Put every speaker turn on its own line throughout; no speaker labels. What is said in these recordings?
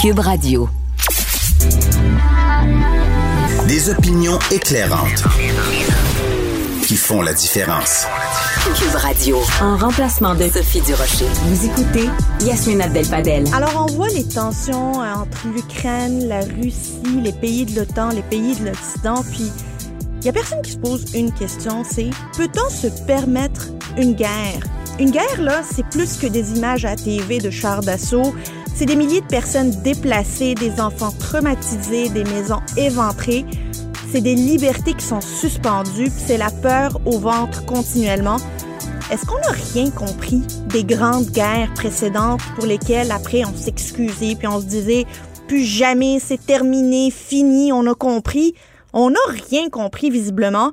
Cube Radio.
Des opinions éclairantes qui font la différence.
Cube Radio. En remplacement de Sophie Durocher. Vous écoutez Yasmine Abdel-Fadel.
Alors, on voit les tensions euh, entre l'Ukraine, la Russie, les pays de l'OTAN, les pays de l'Occident, puis il y a personne qui se pose une question, c'est peut-on se permettre une guerre? Une guerre, là, c'est plus que des images à TV de chars d'assaut. C'est des milliers de personnes déplacées, des enfants traumatisés, des maisons éventrées. C'est des libertés qui sont suspendues, c'est la peur au ventre continuellement. Est-ce qu'on n'a rien compris des grandes guerres précédentes pour lesquelles après on s'excusait puis on se disait plus jamais, c'est terminé, fini, on a compris? On n'a rien compris visiblement.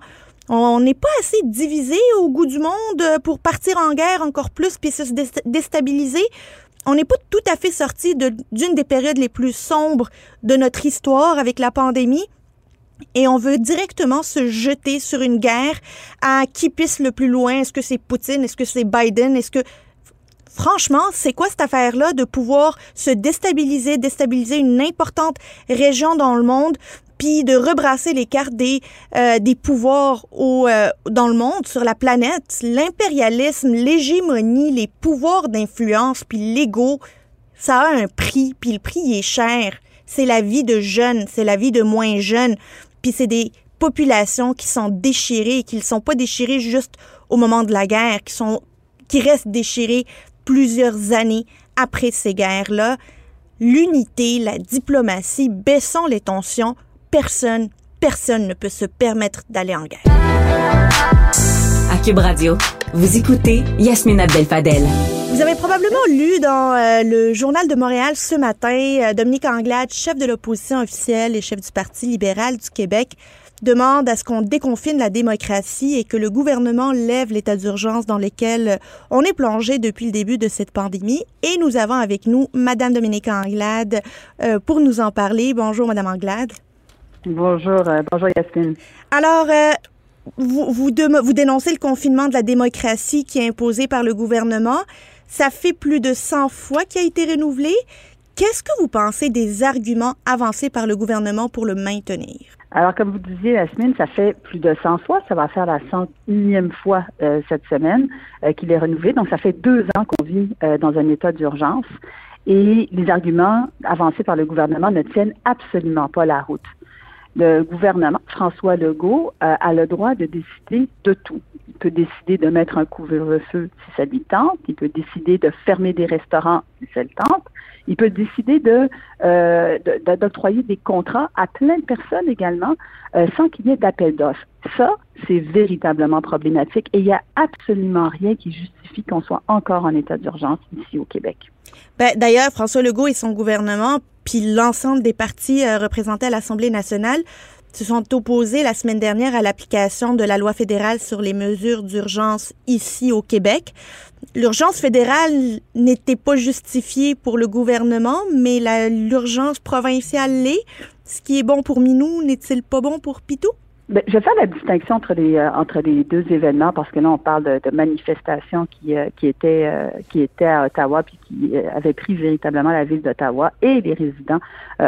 On n'est pas assez divisé au goût du monde pour partir en guerre encore plus puis se déstabiliser. On n'est pas tout à fait sorti d'une des périodes les plus sombres de notre histoire avec la pandémie. Et on veut directement se jeter sur une guerre à qui pisse le plus loin. Est-ce que c'est Poutine? Est-ce que c'est Biden? Est-ce que franchement, c'est quoi cette affaire-là de pouvoir se déstabiliser, déstabiliser une importante région dans le monde? Puis de rebrasser les cartes des, euh, des pouvoirs au, euh, dans le monde, sur la planète, l'impérialisme, l'hégémonie, les pouvoirs d'influence, puis l'ego, ça a un prix, puis le prix est cher. C'est la vie de jeunes, c'est la vie de moins jeunes, puis c'est des populations qui sont déchirées qui ne sont pas déchirées juste au moment de la guerre, qui sont qui restent déchirées plusieurs années après ces guerres-là. L'unité, la diplomatie, baissons les tensions, personne, personne ne peut se permettre d'aller en guerre.
À Cube Radio, vous écoutez Yasmine Abdel-Fadel.
Vous avez probablement lu dans euh, le journal de Montréal ce matin, euh, Dominique Anglade, chef de l'opposition officielle et chef du Parti libéral du Québec, demande à ce qu'on déconfine la démocratie et que le gouvernement lève l'état d'urgence dans lequel on est plongé depuis le début de cette pandémie. Et nous avons avec nous Madame Dominique Anglade euh, pour nous en parler. Bonjour, Madame Anglade.
Bonjour, euh, bonjour Yasmine.
Alors, euh, vous, vous, vous, dénoncez le confinement de la démocratie qui est imposé par le gouvernement. Ça fait plus de 100 fois qu'il a été renouvelé. Qu'est-ce que vous pensez des arguments avancés par le gouvernement pour le maintenir?
Alors, comme vous disiez, Yasmine, ça fait plus de 100 fois. Ça va faire la 101e fois euh, cette semaine qu'il est renouvelé. Donc, ça fait deux ans qu'on vit dans un état d'urgence. Et les arguments avancés par le gouvernement ne tiennent absolument pas la route le gouvernement, François Legault, euh, a le droit de décider de tout. Il peut décider de mettre un couvre-feu si ça lui tente. Il peut décider de fermer des restaurants si ça tente. Il peut décider de euh, d'octroyer des contrats à plein de personnes également euh, sans qu'il y ait d'appel d'offres. Ça, c'est véritablement problématique et il n'y a absolument rien qui justifie qu'on soit encore en état d'urgence ici au Québec.
Ben, D'ailleurs, François Legault et son gouvernement puis l'ensemble des partis euh, représentés à l'Assemblée nationale se sont opposés la semaine dernière à l'application de la loi fédérale sur les mesures d'urgence ici au Québec. L'urgence fédérale n'était pas justifiée pour le gouvernement, mais l'urgence provinciale l'est. Ce qui est bon pour Minou n'est-il pas bon pour Pitou?
Ben, je vais faire la distinction entre les euh, entre les deux événements parce que là on parle de, de manifestations qui euh, qui étaient euh, qui étaient à Ottawa puis qui avaient pris véritablement la ville d'Ottawa et les résidents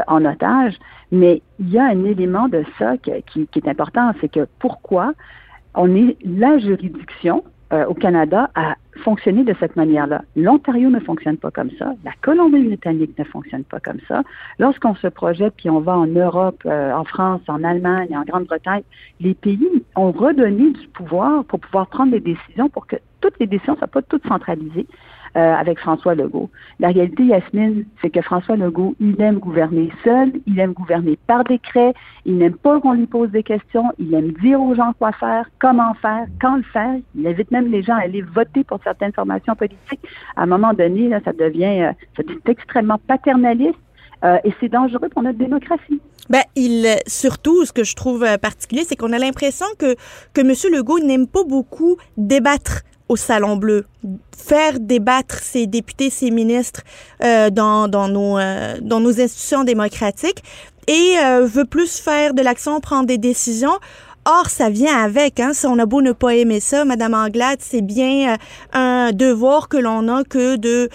en otage. Mais il y a un élément de ça qui, qui est important, c'est que pourquoi on est la juridiction euh, au Canada a fonctionné de cette manière-là. L'Ontario ne fonctionne pas comme ça. La Colombie-Britannique ne fonctionne pas comme ça. Lorsqu'on se projette puis on va en Europe, euh, en France, en Allemagne, en Grande-Bretagne, les pays ont redonné du pouvoir pour pouvoir prendre des décisions pour que toutes les décisions ne soient pas toutes centralisées. Euh, avec François Legault. La réalité, Yasmine, c'est que François Legault, il aime gouverner seul, il aime gouverner par décret, il n'aime pas qu'on lui pose des questions, il aime dire aux gens quoi faire, comment faire, quand le faire. Il invite même les gens à aller voter pour certaines formations politiques. À un moment donné, là, ça devient, euh, extrêmement paternaliste. Euh, et c'est dangereux pour notre démocratie.
Ben, il surtout, ce que je trouve particulier, c'est qu'on a l'impression que que M. Legault n'aime pas beaucoup débattre au Salon Bleu, faire débattre ses députés, ses ministres euh, dans, dans, nos, euh, dans nos institutions démocratiques et euh, veut plus faire de l'action, prendre des décisions. Or, ça vient avec. Hein, si on a beau ne pas aimer ça, Madame Anglade, c'est bien un devoir que l'on a que de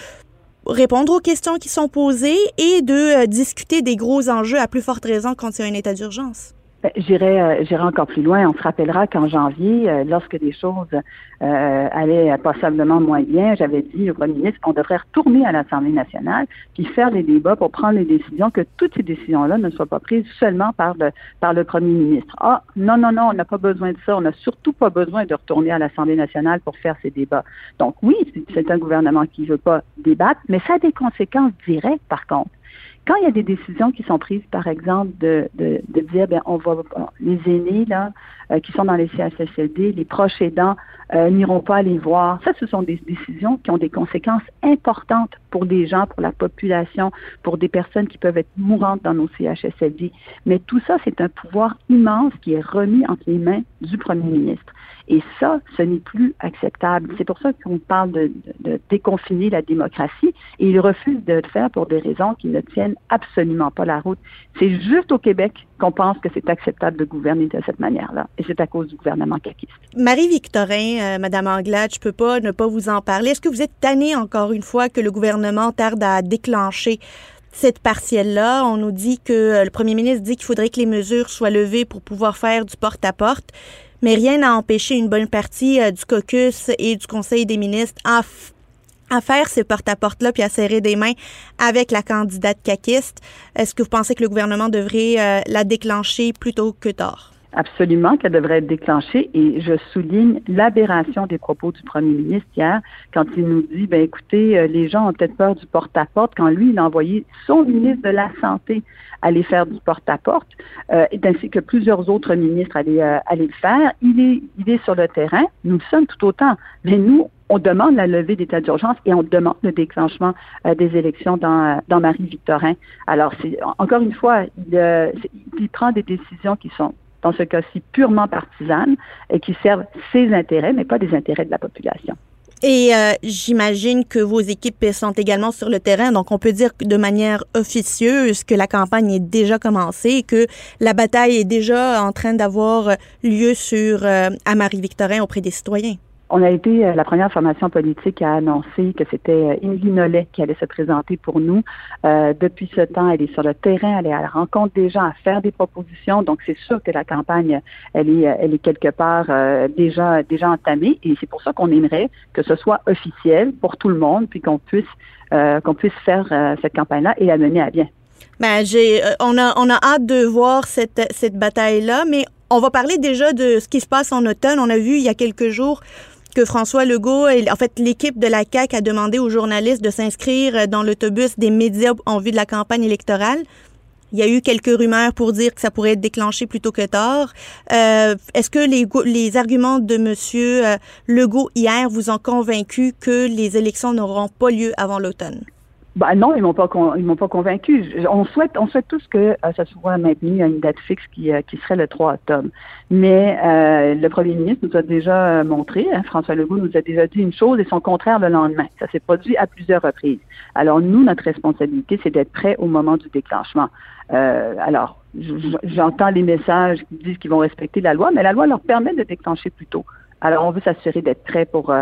répondre aux questions qui sont posées et de euh, discuter des gros enjeux à plus forte raison quand il y a un état d'urgence.
Ben, j'irai, euh, j'irai encore plus loin. On se rappellera qu'en janvier, euh, lorsque des choses euh, allaient passablement moins bien, j'avais dit au premier ministre qu'on devrait retourner à l'Assemblée nationale puis faire des débats pour prendre les décisions, que toutes ces décisions-là ne soient pas prises seulement par le, par le premier ministre. Ah, non, non, non, on n'a pas besoin de ça. On n'a surtout pas besoin de retourner à l'Assemblée nationale pour faire ces débats. Donc oui, c'est un gouvernement qui ne veut pas débattre, mais ça a des conséquences directes, par contre. Quand il y a des décisions qui sont prises, par exemple, de, dire, ben, on va, les aînés, là, euh, qui sont dans les CHSLD, les proches aidants, euh, n'iront pas les voir. Ça, ce sont des décisions qui ont des conséquences importantes pour des gens, pour la population, pour des personnes qui peuvent être mourantes dans nos CHSLD. Mais tout ça, c'est un pouvoir immense qui est remis entre les mains du premier ministre. Et ça, ce n'est plus acceptable. C'est pour ça qu'on parle de, de, déconfiner la démocratie et il refuse de le faire pour des raisons qui ne tiennent absolument pas la route. C'est juste au Québec qu'on pense que c'est acceptable de gouverner de cette manière-là. Et c'est à cause du gouvernement caquiste.
Marie-Victorin, euh, Madame Anglade, je peux pas ne pas vous en parler. Est-ce que vous êtes tannée encore une fois que le gouvernement tarde à déclencher cette partielle-là? On nous dit que euh, le premier ministre dit qu'il faudrait que les mesures soient levées pour pouvoir faire du porte-à-porte mais rien n'a empêché une bonne partie euh, du caucus et du Conseil des ministres à, à faire ce porte-à-porte-là puis à serrer des mains avec la candidate caquiste. Est-ce que vous pensez que le gouvernement devrait euh, la déclencher plutôt que tard?
Absolument qu'elle devrait être déclenchée et je souligne l'aberration des propos du premier ministre hier quand il nous dit, ben écoutez, euh, les gens ont peut-être peur du porte-à-porte quand lui, il a envoyé son ministre de la Santé aller faire du porte-à-porte, euh, ainsi que plusieurs autres ministres aller, euh, aller le faire. Il est, il est sur le terrain, nous le sommes tout autant, mais nous, on demande la levée d'état d'urgence et on demande le déclenchement euh, des élections dans, dans Marie-Victorin. Alors, c'est encore une fois, il, il prend des décisions qui sont dans ce cas-ci purement partisanes et qui servent ses intérêts, mais pas des intérêts de la population.
Et euh, j'imagine que vos équipes sont également sur le terrain, donc on peut dire de manière officieuse que la campagne est déjà commencée, que la bataille est déjà en train d'avoir lieu sur euh, à Marie-Victorin auprès des citoyens.
On a été euh, la première formation politique à annoncer que c'était Émilie euh, Nollet qui allait se présenter pour nous. Euh, depuis ce temps, elle est sur le terrain, elle est à la rencontre des gens, à faire des propositions. Donc, c'est sûr que la campagne, elle est, elle est quelque part déjà, déjà entamée. Et c'est pour ça qu'on aimerait que ce soit officiel pour tout le monde, puis qu'on puisse, qu'on puisse faire cette campagne-là et la mener à bien.
Ben, j'ai, on a, on a hâte de voir cette, cette bataille-là, mais on va parler déjà de ce qui se passe en automne. On a vu il y a quelques jours que François Legault, en fait, l'équipe de la CAC a demandé aux journalistes de s'inscrire dans l'autobus des médias en vue de la campagne électorale. Il y a eu quelques rumeurs pour dire que ça pourrait être déclenché plus tôt que tard. Euh, Est-ce que les, les arguments de M. Euh, Legault hier vous ont convaincu que les élections n'auront pas lieu avant l'automne?
Ben non, ils m'ont pas ils m'ont pas convaincu. On souhaite on souhaite tous que euh, ça soit maintenu à une date fixe qui, euh, qui serait le 3 octobre. Mais euh, le premier ministre nous a déjà montré, hein, François Legault nous a déjà dit une chose et son contraire le lendemain. Ça s'est produit à plusieurs reprises. Alors nous, notre responsabilité, c'est d'être prêt au moment du déclenchement. alors, j'entends les messages qui disent qu'ils vont respecter la loi, mais la loi leur permet de déclencher plus tôt. Alors, on veut s'assurer d'être prêt pour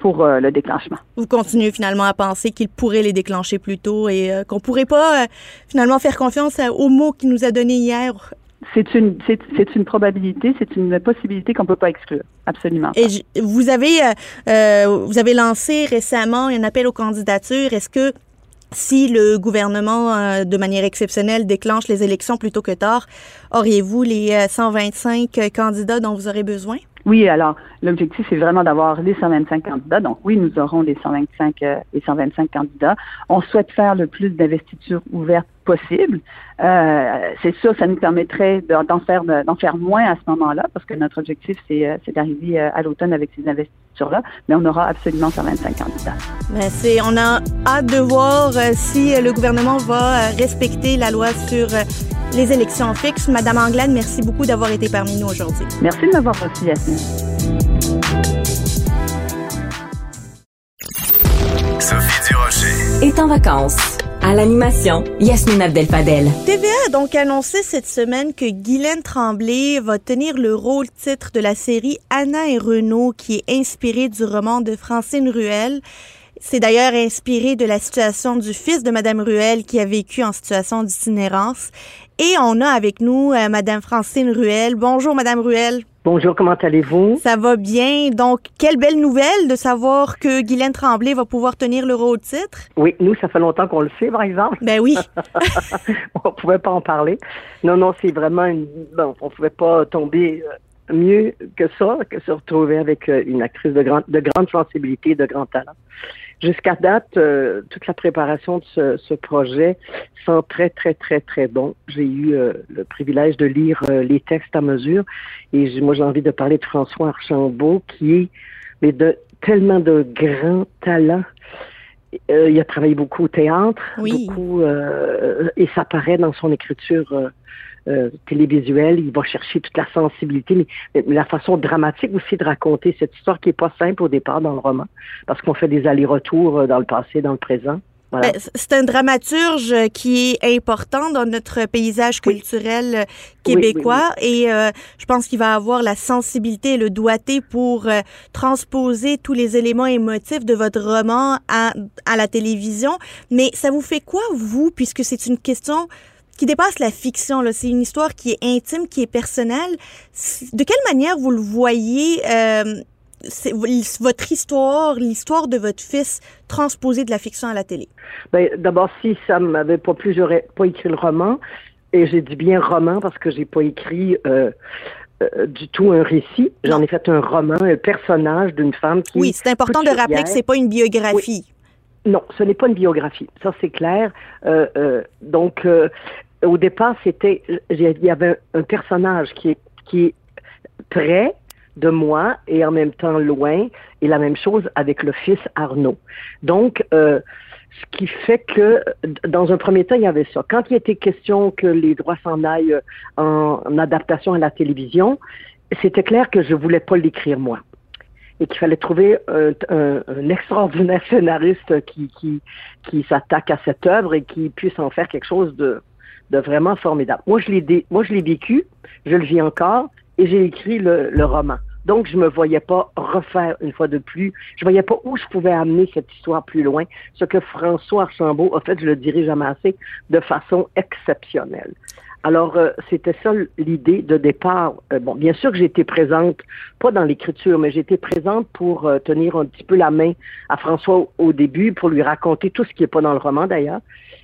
pour euh, le déclenchement.
Vous continuez finalement à penser qu'il pourrait les déclencher plus tôt et euh, qu'on pourrait pas euh, finalement faire confiance aux mots qu'il nous a donnés hier?
C'est une, c'est, une probabilité, c'est une possibilité qu'on peut pas exclure, absolument.
Et vous avez, vous avez lancé récemment un appel aux candidatures. Est-ce que si le gouvernement, de manière exceptionnelle, déclenche les élections plutôt que tard, auriez-vous les 125 candidats dont vous aurez besoin?
Oui, alors l'objectif c'est vraiment d'avoir les 125 candidats. Donc oui, nous aurons les 125 euh, les 125 candidats. On souhaite faire le plus d'investitures ouvertes possible. Euh, c'est sûr, ça nous permettrait d'en faire d'en faire moins à ce moment-là, parce que notre objectif c'est euh, d'arriver euh, à l'automne avec ces mais on aura absolument 125 candidats.
Mais c'est, on a hâte de voir si le gouvernement va respecter la loi sur les élections fixes. Madame Anglade, merci beaucoup d'avoir été parmi nous aujourd'hui.
Merci de m'avoir reçu, Yasmine.
Sophie Durocher est en vacances. À l'animation, Yasmine Abdel-Fadel.
TVA a donc annoncé cette semaine que Guylaine Tremblay va tenir le rôle titre de la série Anna et Renaud qui est inspirée du roman de Francine Ruel. C'est d'ailleurs inspiré de la situation du fils de Madame Ruel qui a vécu en situation d'itinérance. Et on a avec nous euh, Madame Francine Ruel. Bonjour Madame Ruel.
Bonjour, comment allez-vous?
Ça va bien. Donc, quelle belle nouvelle de savoir que Guylaine Tremblay va pouvoir tenir le au titre.
Oui, nous, ça fait longtemps qu'on le sait, par exemple.
Ben oui.
on pouvait pas en parler. Non, non, c'est vraiment une... Bon, on pouvait pas tomber euh, mieux que ça, que se retrouver avec euh, une actrice de, grande de grande sensibilité, de grand talent. Jusqu'à date, euh, toute la préparation de ce, ce, projet sent très, très, très, très bon. J'ai eu euh, le privilège de lire euh, les textes à mesure et moi, j'ai envie de parler de François Archambault qui est mais de tellement de grands talents. il a travaillé beaucoup au théâtre, beaucoup, et ça paraît dans son écriture euh, télévisuel, il va chercher toute la sensibilité, mais, la façon dramatique aussi de raconter cette histoire qui est pas simple au départ dans le roman, parce qu'on fait des allers-retours euh, dans le passé, dans le présent.
Ben, c'est un dramaturge qui est important dans notre paysage culturel euh, québécois et je pense qu'il va avoir la sensibilité et le doigté pour transposer tous les éléments émotifs de votre roman à, à la télévision. Mais ça vous fait quoi, vous, puisque c'est une question qui dépasse la fiction. C'est une histoire qui est intime, qui est personnelle. De quelle manière vous le voyez, euh, votre histoire, l'histoire de votre fils transposée de la fiction à la télé?
Ben, D'abord, si ça ne m'avait pas plu, j'aurais pas écrit le roman. Et j'ai dit bien roman parce que j'ai pas écrit euh, euh, du tout un récit. J'en ai fait un roman, un personnage d'une femme qui.
Oui, c'est important de rappeler que c'est pas une biographie.
Non, ce n'est pas une biographie. Ça, c'est clair. Euh, euh, donc, euh, au départ, c'était, il y avait un personnage qui est, qui est près de moi et en même temps loin, et la même chose avec le fils Arnaud. Donc, euh, ce qui fait que, dans un premier temps, il y avait ça. Quand il était question que les droits s'en aillent en, en adaptation à la télévision, c'était clair que je voulais pas l'écrire moi et qu'il fallait trouver un, un, un, extraordinaire scénariste qui, qui, qui s'attaque à cette œuvre et qui puisse en faire quelque chose de, de vraiment formidable. Moi, je l'ai, moi, je l'ai vécu, je le vis encore, et j'ai écrit le, roman. Donc, je me voyais pas refaire une fois de plus. Je voyais pas où je pouvais amener cette histoire plus loin. Ce que François Archambault a fait, je le dirai jamais assez, de façon exceptionnelle. Alors, euh, c'était ça l'idée de départ. Euh, bon, bien sûr que j'étais présente, pas dans l'écriture, mais j'étais présente pour euh, tenir un petit peu la main à François au, début, pour lui raconter tout ce qui n'est pas dans le roman d'ailleurs.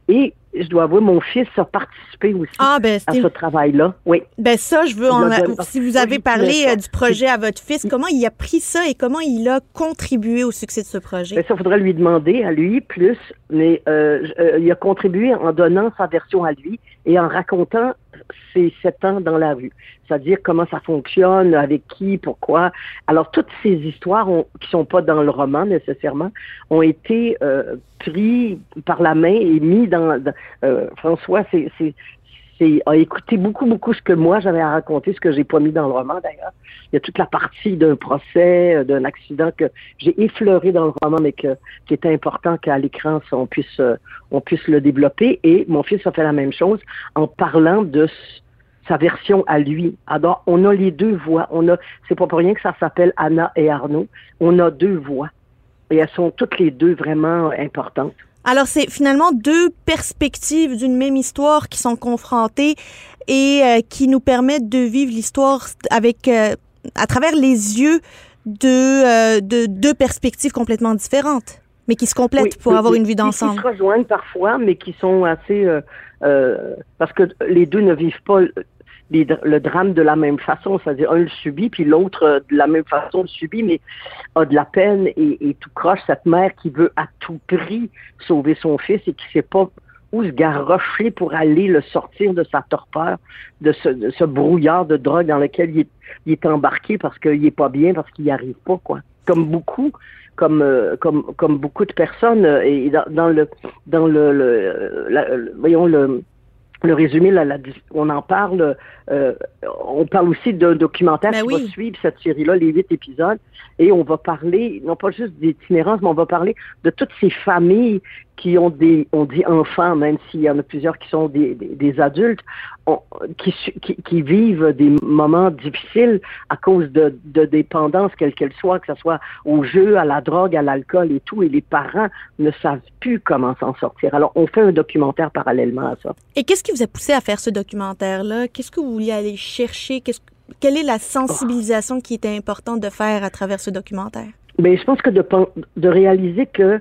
Et je dois avouer, mon fils a participé aussi ah, ben, à ce travail-là. Oui.
Ben ça, je veux en si vous avez parlé du projet à votre fils, comment il a pris ça et comment il a contribué au succès de ce projet?
Ben, ça, faudrait lui demander à lui plus, mais euh, il a contribué en donnant sa version à lui et en racontant ses sept ans dans la rue. C'est-à-dire comment ça fonctionne, avec qui, pourquoi. Alors, toutes ces histoires ont, qui sont pas dans le roman nécessairement ont été euh, pris par la main et mis dans... euh, François, c'est a écouté beaucoup, beaucoup ce que moi j'avais à raconter, ce que j'ai pas mis dans le roman d'ailleurs. Il y a toute la partie d'un procès, euh, d'un accident que j'ai effleuré dans le roman, mais qui était important qu'à l'écran on puisse euh, on puisse le développer. Et mon fils a fait la même chose en parlant de sa version à lui. Alors, on a les deux voix. On a, c'est pas pour rien que ça s'appelle Anna et Arnaud. On a deux voix. Et elles sont toutes les deux vraiment importantes.
Alors, c'est finalement deux perspectives d'une même histoire qui sont confrontées et euh, qui nous permettent de vivre l'histoire avec euh, à travers les yeux de, euh, de deux perspectives complètement différentes, mais qui se complètent pour avoir une vue d'ensemble.
Qui se rejoignent parfois, mais qui sont assez parce que les deux ne vivent pas le drame de la même façon, c'est-à-dire un le subit, puis l'autre euh, de la même façon le subit, mais a de la peine et, tout croche cette mère qui veut à tout prix sauver son fils et qui sait pas où se garrocher pour aller le sortir de sa torpeur, de ce, ce brouillard de drogue dans lequel il est, embarqué parce qu'il est pas bien, parce qu'il n'y arrive pas, quoi. Comme beaucoup, comme euh, comme comme beaucoup de personnes euh, et dans le dans le, le voyons le le résumé, là, on en parle. Euh, on parle aussi d'un documentaire ben qui va suivre cette série-là, les huit épisodes, et on va parler non pas juste d'itinérance, mais on va parler de toutes ces familles qui ont des, on dit enfants, même s'il y en a plusieurs qui sont des, des, adultes, qui, qui, vivent des moments difficiles à cause de, de dépendance, quelle qu'elle soit, que ce soit au jeu, à la drogue, à l'alcool et tout, et les parents ne savent plus comment s'en sortir. Alors, on fait un documentaire parallèlement à ça.
Et qu'est-ce qui vous a poussé à faire ce documentaire-là? Qu'est-ce que vous vouliez aller chercher? Qu'est-ce, quelle est la sensibilisation qui était importante de faire à travers ce documentaire?
Mais je pense que de, de réaliser que,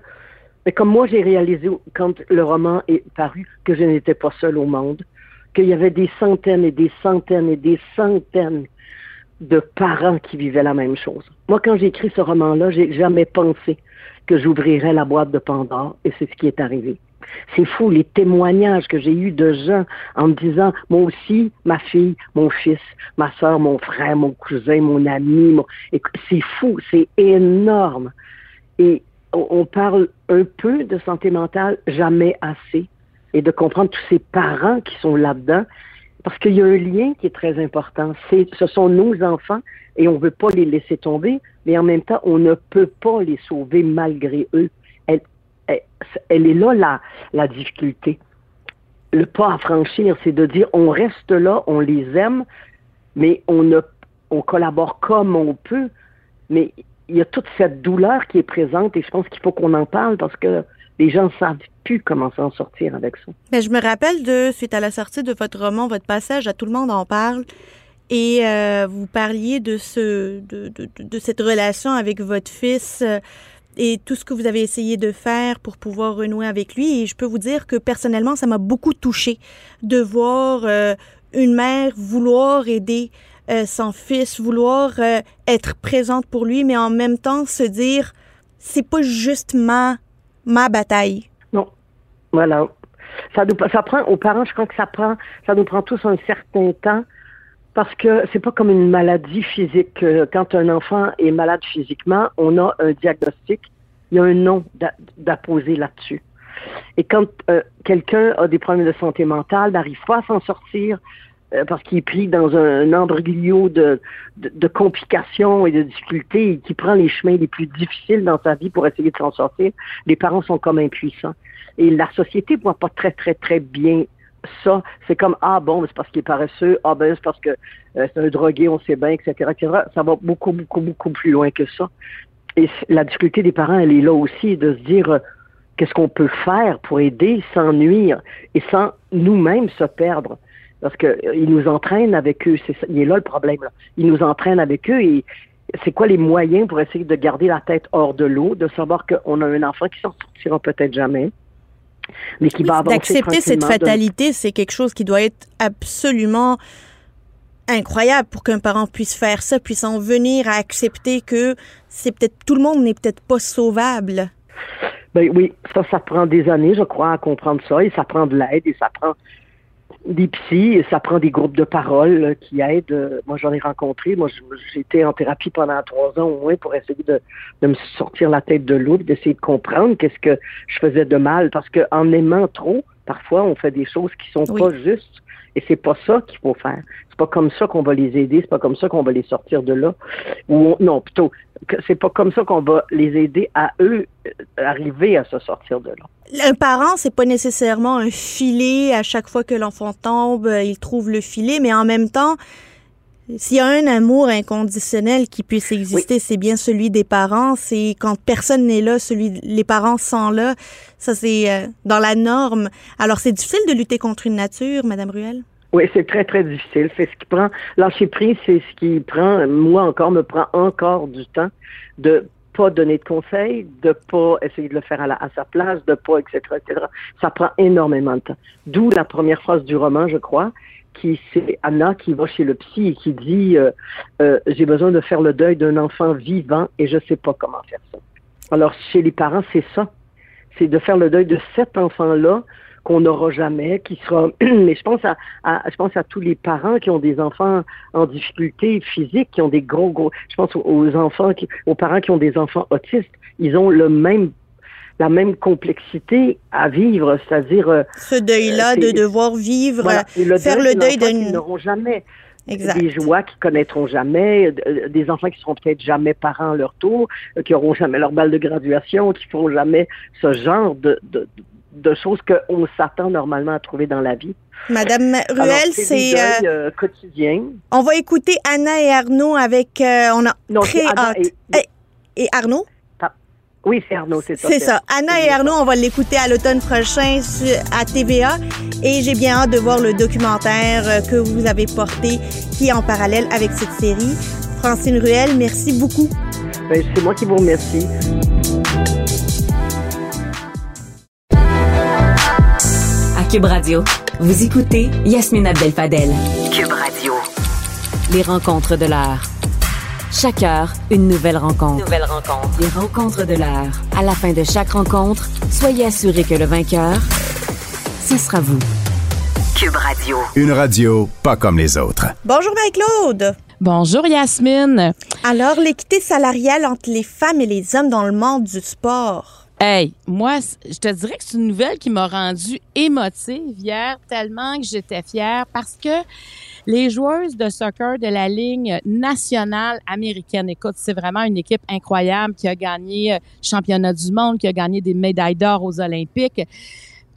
mais comme moi j'ai réalisé quand le roman est paru, que je n'étais pas seule au monde, qu'il y avait des centaines et des centaines et des centaines de parents qui vivaient la même chose. Moi, quand j'ai écrit ce roman-là, j'ai jamais pensé que j'ouvrirais la boîte de Pandore, et c'est ce qui est arrivé. C'est fou les témoignages que j'ai eus de gens en me disant, moi aussi, ma fille, mon fils, ma soeur, mon frère, mon cousin, mon ami, c'est fou, c'est énorme. Et on parle un peu de santé mentale, jamais assez, et de comprendre tous ces parents qui sont là-dedans, parce qu'il y a un lien qui est très important. Ce sont nos enfants et on ne veut pas les laisser tomber, mais en même temps, on ne peut pas les sauver malgré eux elle, est là la, la difficulté. Le pas à franchir, c'est de dire on reste là, on les aime, mais on, ne, on collabore comme on peut, mais il y a toute cette douleur qui est présente et je pense qu'il faut qu'on en parle parce que les gens ne savent plus comment s'en sortir avec ça.
Mais je me rappelle de, suite à la sortie de votre roman, votre passage à Tout le monde en parle, et euh, vous parliez de, ce, de, de, cette relation avec votre fils. Euh, et tout ce que vous avez essayé de faire pour pouvoir renouer avec lui. Et je peux vous dire que personnellement, ça m'a beaucoup touché de voir euh, une mère vouloir aider euh, son fils, vouloir euh, être présente pour lui, mais en même temps se dire, c'est pas juste ma, ma bataille.
Non. Voilà. Ça, nous, ça prend, aux parents, je crois que ça prend, ça nous prend tous un certain temps parce que c'est pas comme une maladie physique. Quand un enfant est malade physiquement, on a un diagnostic, il y a un nom d'apposer là-dessus. Et quand euh, quelqu'un a des problèmes de santé mentale, n'arrive pas à s'en sortir euh, parce qu'il est pris dans un, embryo de, de, complications et de difficultés et qui prend les chemins les plus difficiles dans sa vie pour essayer de s'en sortir, les parents sont comme impuissants. Et la société voit pas très, très, très bien ça, c'est comme ah bon, c'est parce qu'il est paresseux, ah ben c'est parce que euh, c'est un drogué, on sait bien, etc., etc. Ça va beaucoup, beaucoup, beaucoup plus loin que ça. Et la difficulté des parents, elle est là aussi de se dire euh, qu'est-ce qu'on peut faire pour aider sans nuire et sans nous-mêmes se perdre. Parce qu'ils euh, nous entraînent avec eux, c'est il est là le problème. Là. Ils nous entraînent avec eux et c'est quoi les moyens pour essayer de garder la tête hors de l'eau, de savoir qu'on a un enfant qui s'en sortira peut-être jamais, mais qui va avancer
D'accepter cette fatalité, c'est quelque chose qui doit être absolument incroyable pour qu'un parent puisse faire ça, puisse en venir à accepter que c'est peut-être tout le monde n'est peut-être pas sauvable.
Ben oui, ça, ça prend des années, je crois, à comprendre ça, et ça prend de l'aide, et ça prend des psys, ça prend des groupes de parole qui aident. Moi, j'en ai rencontré. Moi, été en thérapie pendant trois ans au moins pour essayer de, de me sortir la tête de l'eau, d'essayer de comprendre qu'est-ce que je faisais de mal, parce qu'en aimant trop, parfois, on fait des choses qui sont pas justes, et c'est pas ça qu'il faut faire. C'est pas comme ça qu'on va les aider, c'est pas comme ça qu'on va les sortir de là. Non, plutôt, c'est pas comme ça qu'on va les aider à eux euh, arriver à se sortir de là.
Un parent, c'est pas nécessairement un filet à chaque fois que l'enfant tombe, euh, il trouve le filet, mais en même temps, s'il y a un amour inconditionnel qui puisse exister, c'est bien celui des parents. C'est quand personne n'est là, celui les parents sont là. Ça c'est euh, dans la norme. Alors c'est difficile de lutter contre une nature, Madame Ruel?
Oui, c'est très, très difficile. C'est ce qui prend, lâcher prise, c'est ce qui prend, moi encore, me prend encore du temps de pas donner de conseils, de pas essayer de le faire à, à sa place, de pas, etc., etc. Ça prend énormément de temps. D'où la première phrase du roman, je crois, qui c'est Anna qui va chez le psy et qui dit euh, euh, j'ai besoin de faire le deuil d'un enfant vivant et je sais pas comment faire ça. Alors chez les parents, c'est ça. C'est de faire le deuil de cet enfant-là qu'on n'aura jamais, qui sera. Mais je pense à, je pense à tous les parents qui ont des enfants en difficulté physique, qui ont des gros gros. Je pense aux enfants, qui, aux parents qui ont des enfants autistes. Ils ont le même la même complexité à vivre, c'est-à-dire
euh, ce deuil-là de devoir vivre, faire le deuil
d'une. Ils n'auront jamais des joies qu'ils connaîtront jamais, des enfants qui seront peut-être jamais parents à leur tour, qui auront jamais leur balle de graduation, qui feront jamais ce genre de, de, de choses qu'on s'attend normalement à trouver dans la vie.
Madame Ruel, c'est
euh, euh, quotidien.
On va écouter Anna et Arnaud avec euh, on a non, très hâte. Et, et, Arnaud?
Oui, c'est Arnaud, c'est ça.
C'est ça. Anna et Arnaud, on va l'écouter à l'automne prochain à TVA. Et j'ai bien hâte de voir le documentaire que vous avez porté, qui est en parallèle avec cette série. Francine Ruel, merci beaucoup.
Ben, c'est moi qui vous remercie.
Cube Radio. Vous écoutez Yasmine Abdel-Fadel. Cube Radio. Les rencontres de l'heure. Chaque heure, une nouvelle rencontre. Nouvelle rencontre. Les rencontres de l'heure. À la fin de chaque rencontre, soyez assurés que le vainqueur, ce sera vous. Cube Radio.
Une radio pas comme les autres.
Bonjour Marie-Claude.
Bonjour Yasmine.
Alors, l'équité salariale entre les femmes et les hommes dans le monde du sport.
Hey, moi, je te dirais que c'est une nouvelle qui m'a rendue émotive hier, tellement que j'étais fière parce que les joueuses de soccer de la ligne nationale américaine, écoute, c'est vraiment une équipe incroyable qui a gagné euh, championnat du monde, qui a gagné des médailles d'or aux Olympiques.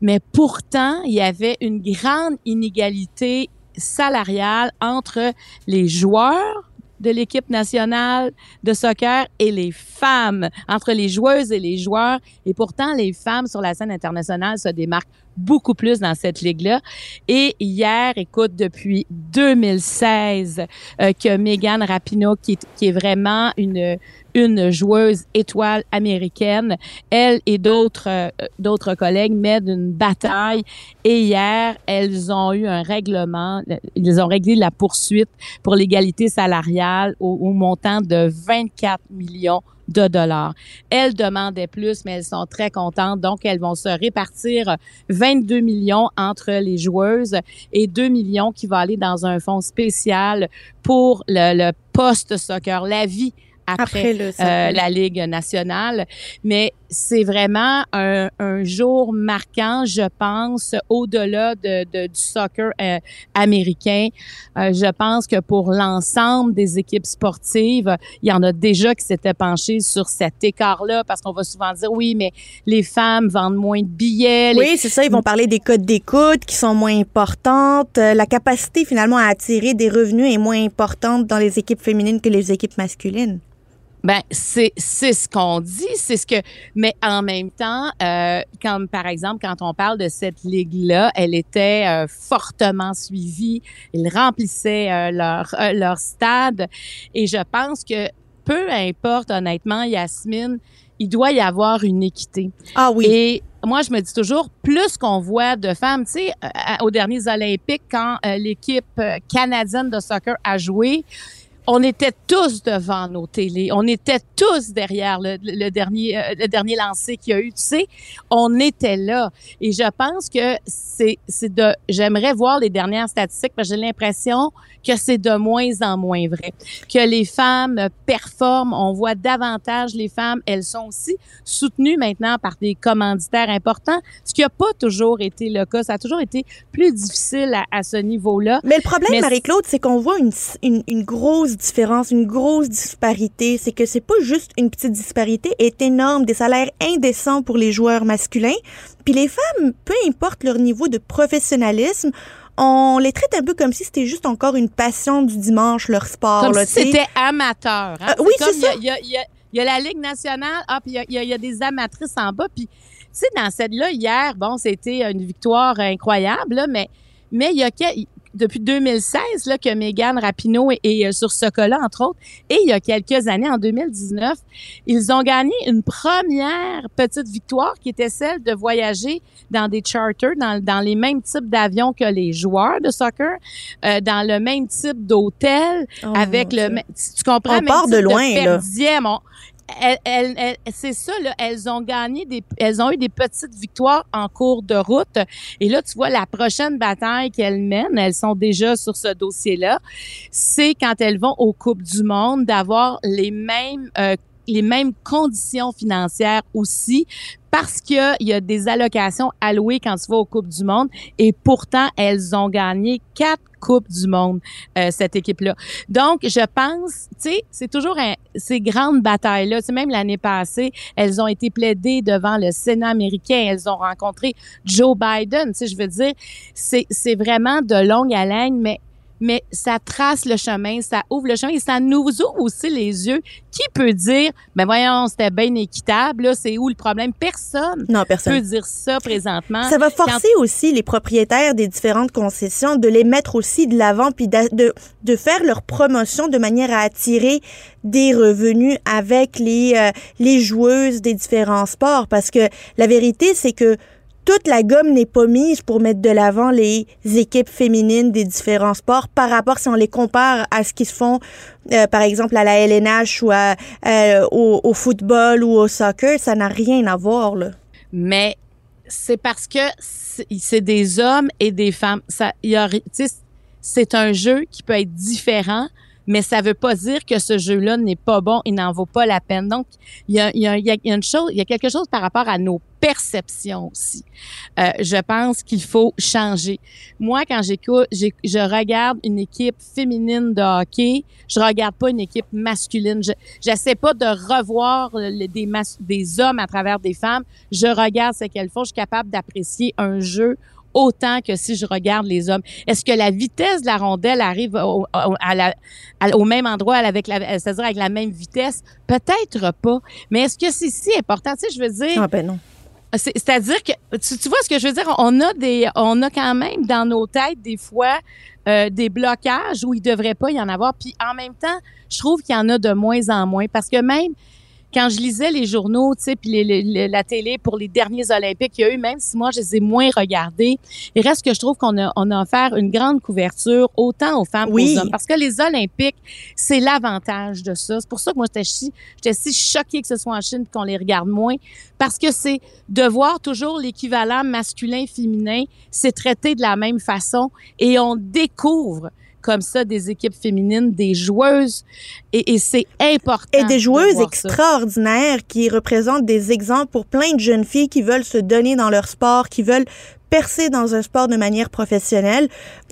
Mais pourtant, il y avait une grande inégalité salariale entre les joueurs de l'équipe nationale de soccer et les femmes, entre les joueuses et les joueurs. Et pourtant, les femmes sur la scène internationale se démarquent beaucoup plus dans cette ligue-là. Et hier, écoute, depuis 2016, euh, que Megan Rapinoe, qui est vraiment une une joueuse étoile américaine. Elle et d'autres euh, d'autres collègues mènent une bataille et hier, elles ont eu un règlement, ils ont réglé la poursuite pour l'égalité salariale au, au montant de 24 millions de dollars. Elles demandaient plus, mais elles sont très contentes. Donc, elles vont se répartir 22 millions entre les joueuses et 2 millions qui vont aller dans un fonds spécial pour le, le post-soccer, la vie après, euh, la Ligue nationale. Mais c'est vraiment un, un, jour marquant, je pense, au-delà de, de, du soccer euh, américain. Euh, je pense que pour l'ensemble des équipes sportives, il y en a déjà qui s'étaient penchés sur cet écart-là parce qu'on va souvent dire oui, mais les femmes vendent moins de billets.
Oui, c'est ça. Ils vont parler des codes d'écoute qui sont moins importantes. Euh, la capacité finalement à attirer des revenus est moins importante dans les équipes féminines que les équipes masculines.
Ben c'est c'est ce qu'on dit, c'est ce que mais en même temps euh, comme par exemple quand on parle de cette ligue là, elle était euh, fortement suivie, ils remplissaient euh, leur euh, leur stade et je pense que peu importe honnêtement Yasmine, il doit y avoir une équité.
Ah oui.
Et moi, je me dis toujours, plus qu'on voit de femmes, tu sais, aux derniers Olympiques, quand l'équipe canadienne de soccer a joué, on était tous devant nos télés, on était tous derrière le, dernier euh, le dernier lancé qu'il y a eu, tu sais, on était là. Et je pense que c'est c'est de j'aimerais voir les dernières statistiques parce que j'ai l'impression que c'est de moins en moins vrai, que les femmes performent, on voit davantage les femmes, elles sont aussi soutenues maintenant par des commanditaires importants, ce qui n'a pas toujours été le cas, ça a toujours été plus difficile à, ce niveau-là.
Mais le problème Marie-Claude, c'est qu'on voit une, une, une grosse différence, une grosse disparité. C'est que c'est pas juste une petite disparité, est énorme, des salaires indécents pour les joueurs masculins. Puis les femmes, peu importe leur niveau de professionnalisme, on les traite un peu comme si c'était juste encore une passion du dimanche, leur sport.
Comme si c'était amateur. Hein?
Euh, oui, c'est ça.
Il y, a, la Ligue nationale, ah, puis il y, a, des amatrices en bas. Puis, tu sais, dans celle-là, hier, bon, c'était une victoire incroyable, mais mais il y a depuis 2016 là, que Megan Rapinoe est, euh, sur ce cas-là, entre autres. Et il y a quelques années, en 2019, ils ont gagné une première petite victoire qui était celle de voyager dans des charters, dans, dans les mêmes types d'avions que les joueurs de soccer, euh, dans le même type d'hôtel, oh avec le... Tu comprends?
On part de loin, là
c'est ça, là, elles ont gagné des, elles ont eu des petites victoires en cours de route. Et là, tu vois, la prochaine bataille qu'elles mènent, elles sont déjà sur ce dossier-là, c'est quand elles vont aux Coupes du Monde d'avoir les mêmes euh, les mêmes conditions financières aussi, parce qu'il y a des allocations allouées quand tu vas aux Coupes du Monde et pourtant, elles ont gagné quatre Coupes du Monde, euh, cette équipe-là. Donc, je pense, tu sais, c'est toujours un, ces grandes batailles-là. C'est même l'année passée, elles ont été plaidées devant le Sénat américain. Elles ont rencontré Joe Biden. Tu sais, je veux dire, c'est, c'est vraiment de longue haleine, mais mais ça trace le chemin, ça ouvre le chemin et ça nous ouvre aussi les yeux. Qui peut dire, ben voyons, c'était bien équitable, là, c'est où le problème? Personne.
Non, personne.
peut dire ça présentement.
Ça va forcer aussi les propriétaires des différentes concessions de les mettre aussi de l'avant puis de, de, de, faire leur promotion de manière à attirer des revenus avec les, euh, les joueuses des différents sports parce que la vérité, c'est que toute la gomme n'est pas mise pour mettre de l'avant les équipes féminines des différents sports par rapport si on les compare à ce qui se font euh, par exemple à la LNH ou euh, au, football ou au soccer, ça n'a rien à voir là.
Mais c'est parce que c'est des hommes et des femmes. Ça, c'est un jeu qui peut être différent, mais ça veut pas dire que ce jeu-là n'est pas bon et n'en vaut pas la peine. Donc, il y a, y, a, y a, une chose, il y a quelque chose par rapport à nos perceptions aussi. Euh, je pense qu'il faut changer. Moi, quand j'écoute, je regarde une équipe féminine de hockey, je regarde pas une équipe masculine. Je j'essaie pas de revoir des, des hommes à travers des femmes. Je regarde ce qu'elles font. Je suis capable d'apprécier un jeu autant que si je regarde les hommes. Est-ce que la vitesse de la rondelle arrive au, à la, au même endroit avec la, c'est-à-dire avec la même vitesse? Peut-être pas. Mais est-ce que c'est si important? Tu sais, je veux dire.
Ah ben non.
C'est-à-dire que tu, tu, vois ce que je veux dire? On a des on a quand même dans nos têtes des fois euh, des blocages où il devrait pas y en avoir puis en même temps je trouve qu'il y en a de moins en moins parce que même quand je lisais les journaux, tu sais, puis les, les, la télé pour les derniers Olympiques, il y a eu, même si moi je les ai moins regardés, il reste que je trouve qu'on a, on a offert une grande couverture autant aux femmes
oui.
qu'aux hommes. Parce que les Olympiques, c'est l'avantage de ça. C'est pour ça que moi j'étais si, j'étais si choquée que ce soit en Chine qu'on les regarde moins. Parce que c'est de voir toujours l'équivalent masculin-féminin, c'est traité de la même façon et on découvre comme ça des équipes féminines, des joueuses, et, et c'est important.
Et des joueuses
de
extraordinaires
ça.
qui représentent des exemples pour plein de jeunes filles qui veulent se donner dans leur sport, qui veulent percer dans un sport de manière professionnelle.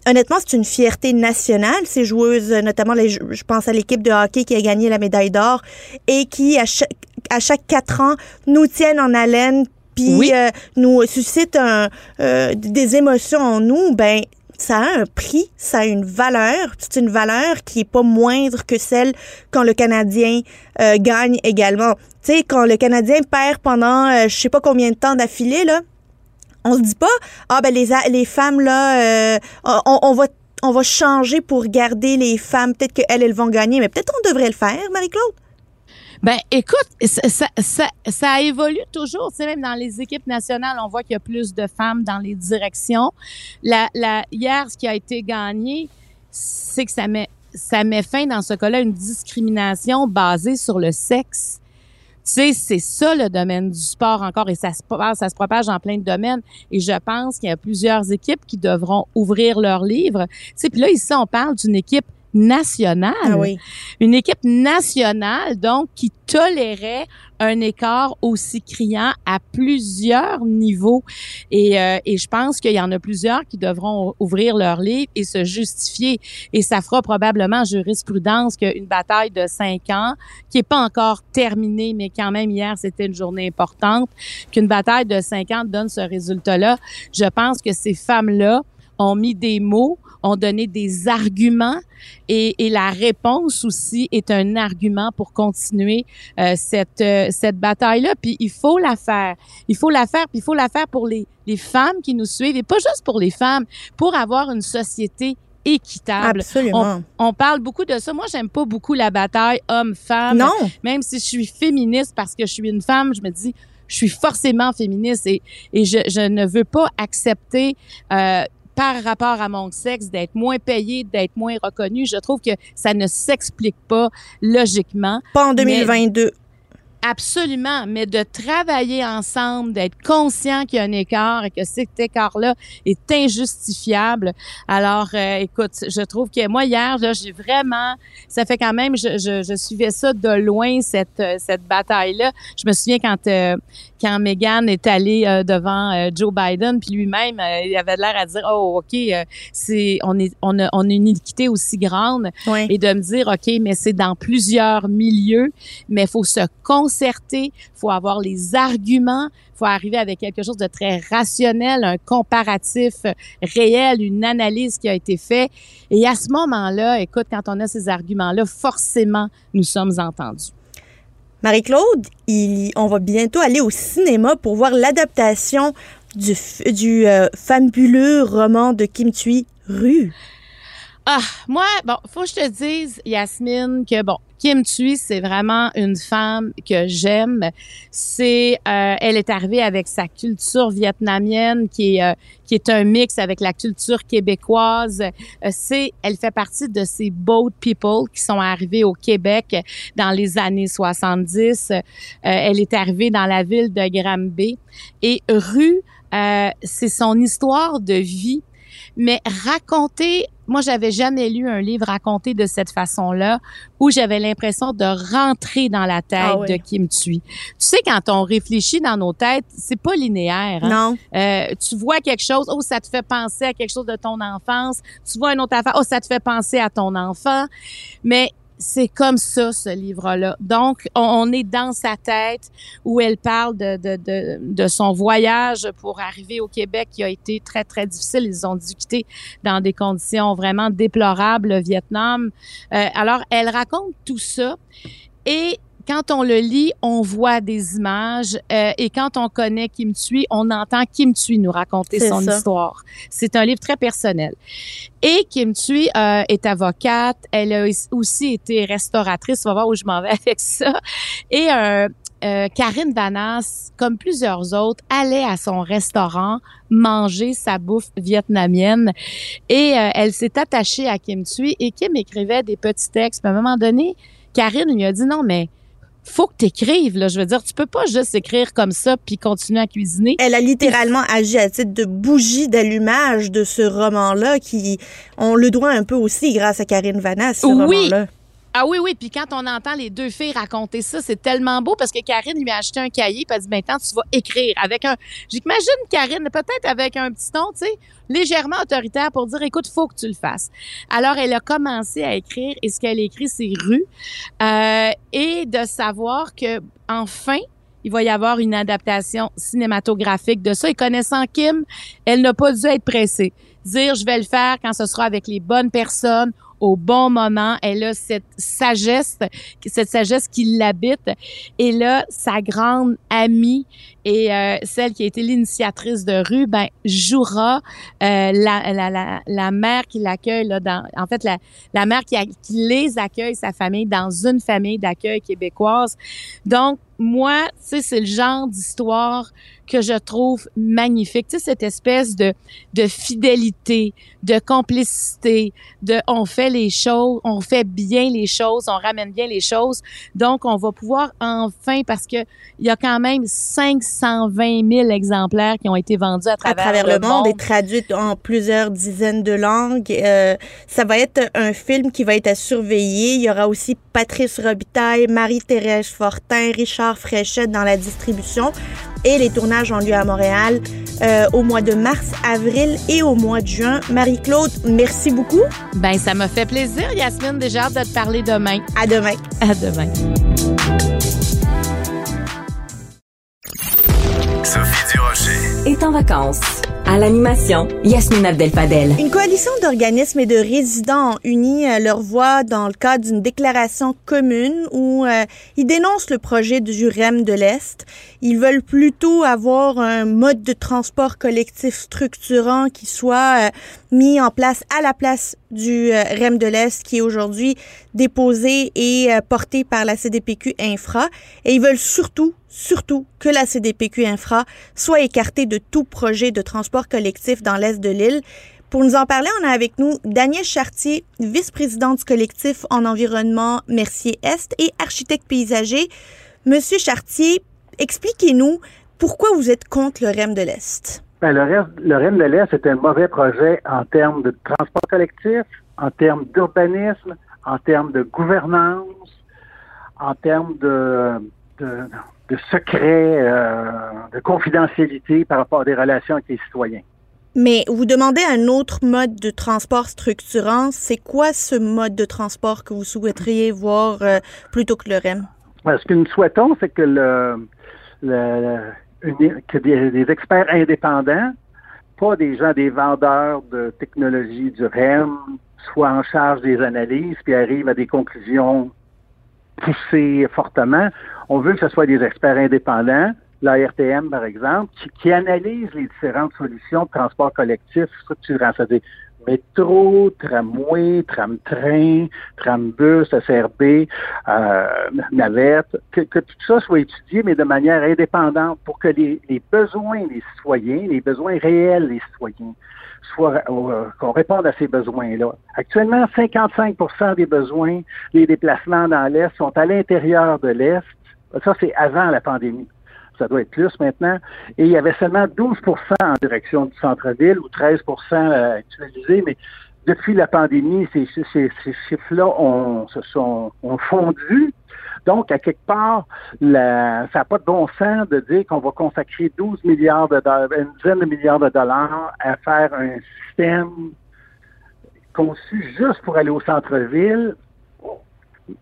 Honnêtement, c'est une fierté nationale, ces joueuses, notamment les, je pense à l'équipe de hockey qui a gagné la médaille d'or et qui, à chaque, à chaque quatre ans, nous tiennent en haleine puis
Oui.
euh, nous suscitent un, euh, des émotions en nous. Ben, ça a un prix, ça a une valeur. C'est une valeur qui est pas moindre que celle quand le Canadien euh, gagne également. Tu sais, quand le Canadien perd pendant euh, je sais pas combien de temps d'affilée, là, on se dit pas ah ben les les femmes là, euh, on, on va on va changer pour garder les femmes. Peut-être qu'elles, elles vont gagner, mais peut-être on devrait le faire, Marie-Claude.
Ben, écoute, ça, évolue toujours. Tu sais, même dans les équipes nationales, on voit qu'il y a plus de femmes dans les directions. La, hier, ce qui a été gagné, c'est que ça met, ça met fin, dans ce cas-là, une discrimination basée sur le sexe. Tu sais, c'est ça le domaine du sport encore et ça se, ça se propage en plein de domaines. Et je pense qu'il y a plusieurs équipes qui devront ouvrir leurs livres. Tu sais, puis là, ici, on parle d'une équipe nationale.
Ah oui.
Une équipe nationale, donc, qui tolérait un écart aussi criant à plusieurs niveaux. Et, euh, et je pense qu'il y en a plusieurs qui devront ouvrir leur livre et se justifier. Et ça fera probablement jurisprudence qu'une bataille de cinq ans, qui est pas encore terminée, mais quand même hier, c'était une journée importante, qu'une bataille de cinq ans donne ce résultat-là. Je pense que ces femmes-là ont mis des mots ont donné des arguments et, et, la réponse aussi est un argument pour continuer euh, cette euh, cette bataille là puis il faut la faire il faut la faire puis il faut la faire pour les les femmes qui nous suivent et pas juste pour les femmes pour avoir une société équitable.
Absolument.
On, on, parle beaucoup de ça. Moi, j'aime pas beaucoup la bataille homme-femme.
Non.
Même si je suis féministe parce que je suis une femme, je me dis, je suis forcément féministe et, et je, je ne veux pas accepter euh, par rapport à mon sexe, d'être moins payé, d'être moins reconnu. Je trouve que ça ne s'explique pas logiquement.
Pas en 2022.
Mais, absolument, mais de travailler ensemble, d'être conscient qu'il y a un écart et que cet écart-là est injustifiable. Alors, euh, écoute, je trouve que moi, hier, là, j'ai vraiment, ça fait quand même, je, je, je, suivais ça de loin, cette, cette bataille-là. Je me souviens quand, euh, quand Meghan est allée euh, devant euh, Joe Biden, puis lui-même, il avait l'air à dire, oh, ok, c'est, on est, on a, on a une équité aussi grande, et de me dire, ok, mais c'est dans plusieurs milieux, mais il faut se concerter, faut avoir les arguments, faut arriver avec quelque chose de très rationnel, un comparatif réel, une analyse qui a été faite. Et à ce moment-là, écoute, quand on a ces arguments-là, forcément, nous sommes entendus.
Marie-Claude, on va bientôt aller au cinéma pour voir l'adaptation du, du euh, fabuleux roman de Kim Thuy, Rue.
Ah, moi, bon, faut que je te dise, Yasmine, que bon, Kim Thuy, c'est vraiment une femme que j'aime. C'est, euh, elle est arrivée avec sa culture vietnamienne qui est euh, qui est un mix avec la culture québécoise. Euh, c'est, elle fait partie de ces boat people qui sont arrivés au Québec dans les années 70. elle est arrivée dans la ville de Granby et Rue, c'est son histoire de vie mais raconter, moi, j'avais jamais lu un livre raconté de cette façon-là, où j'avais l'impression de rentrer dans la tête ah de Kim Thuy. Tu sais, quand on réfléchit dans nos têtes, c'est pas linéaire. Hein?
Non.
Euh, tu vois quelque chose, oh, ça te fait penser à quelque chose de ton enfance. Tu vois une autre affaire, oh, ça te fait penser à ton enfant. Mais c'est comme ça, ce livre-là. Donc, on, est dans sa tête où elle parle de, de, de, de, son voyage pour arriver au Québec qui a été très, très difficile. Ils ont dû quitter dans des conditions vraiment déplorables, le Vietnam. Euh, alors, elle raconte tout ça. Et quand on le lit, on voit des images euh, et quand on connaît Kim Thuy, on entend Kim Thuy nous raconter son histoire. C'est un livre très personnel. Et Kim Thuy euh, est avocate, elle a aussi été restauratrice, on va voir où je m'en vais avec ça. Et euh, euh, Karine Vanas, comme plusieurs autres, allait à son restaurant manger sa bouffe vietnamienne et euh, elle s'est attachée à Kim Thuy et Kim écrivait des petits textes. à un moment donné, Karine lui a dit non mais faut que tu écrives. Là. Je veux dire, tu peux pas juste écrire comme ça puis continuer à cuisiner.
Elle a littéralement agi à titre de bougie d'allumage de ce roman-là qui, on le doit un peu aussi grâce à Karine Vanas, ce
oui.
roman-là.
Ah oui, oui. Puis quand on entend les deux filles raconter ça, c'est tellement beau parce que Karine lui a acheté un cahier puis elle dit maintenant tu vas écrire avec un. J'imagine Karine peut-être avec un petit ton, tu sais, légèrement autoritaire pour dire écoute, faut que tu le fasses. Alors elle a commencé à écrire et ce qu'elle écrit c'est rue euh, et de savoir que enfin il va y avoir une adaptation cinématographique de ça. Et connaissant Kim, elle n'a pas dû être pressée. Dire je vais le faire quand ce sera avec les bonnes personnes au bon moment. Elle a cette sagesse, cette sagesse qui l'habite. Et là, sa grande amie et euh, celle qui a été l'initiatrice de rue, ben jouera euh, la, la, la, la, mère qui l'accueille là dans, en fait la, la mère qui, qui les accueille sa famille dans une famille d'accueil québécoise. Donc moi, tu sais, c'est le genre d'histoire que je trouve magnifique. Tu sais, cette espèce de, de fidélité, de complicité, de on fait les choses, on fait bien les choses, on ramène bien les choses. Donc, on va pouvoir enfin, parce que il y a quand même 520 000 exemplaires qui ont été vendus à travers,
à travers le, monde, et traduits en plusieurs dizaines de langues. Euh, ça va être un film qui va être à surveiller. Il y aura aussi Patrice Robitaille, Marie-Thérèse Fortin, Richard Fréchette dans la distribution et les tournages ont lieu à Montréal euh, au mois de mars, avril et au mois de juin. Marie-Claude, merci beaucoup.
Ben, ça m'a fait plaisir, Yasmine. Déjà hâte de te parler demain.
À demain.
À demain.
Sophie Durocher est en vacances. À l'animation, Yasmine Abdel-Fadel.
Une coalition d'organismes et de résidents ont uni euh, leur voix dans le cadre d'une déclaration commune où euh, ils dénoncent le projet du REM de l'Est. Ils veulent plutôt avoir un mode de transport collectif structurant qui soit euh, mis en place à la place du REM de l'Est qui est aujourd'hui déposé et porté par la CDPQ Infra. Et ils veulent surtout surtout que la CDPQ Infra soit écartée de tout projet de transport collectif dans l'est de l'île. Pour nous en parler, on a avec nous Daniel Chartier, vice-président du collectif en environnement Mercier-Est et architecte paysager. Monsieur Chartier, expliquez-nous pourquoi vous êtes contre le REM de l'Est.
Ben, le, REM de l'Est est un mauvais projet en termes de transport collectif, en termes d'urbanisme, en termes de gouvernance, en termes de secret, euh, de confidentialité par rapport à des relations avec les citoyens.
Mais vous demandez un autre mode de transport structurant. C'est quoi ce mode de transport que vous souhaiteriez voir euh, plutôt que le REM?
Ce que nous souhaitons, c'est que, le, que des, experts indépendants, pas des gens, des vendeurs de technologie du REM, soient en charge des analyses puis arrivent à des conclusions poussées fortement. On veut que ce soit des experts indépendants l'ARTM, par exemple, qui, analyse les différentes solutions de transport collectif structurant, métro, tramway, tram-train, tram-bus, SRB, euh, navette, que, tout ça soit étudié, mais de manière indépendante pour que les, besoins des citoyens, les besoins réels des citoyens, soient, euh, qu'on réponde à ces besoins-là. Actuellement, 55% des besoins des déplacements dans l'Est sont à l'intérieur de l'Est. Ça, c'est avant la pandémie ça doit être plus maintenant. Et il y avait seulement 12% en direction du centre-ville ou 13% euh, actualisés, mais depuis la pandémie, ces, chiffres-là ont, se sont ont fondu. Donc, à quelque part, ça n'a pas de bon sens de dire qu'on va consacrer 12 milliards de dollars, une dizaine de milliards de dollars à faire un système conçu juste pour aller au centre-ville.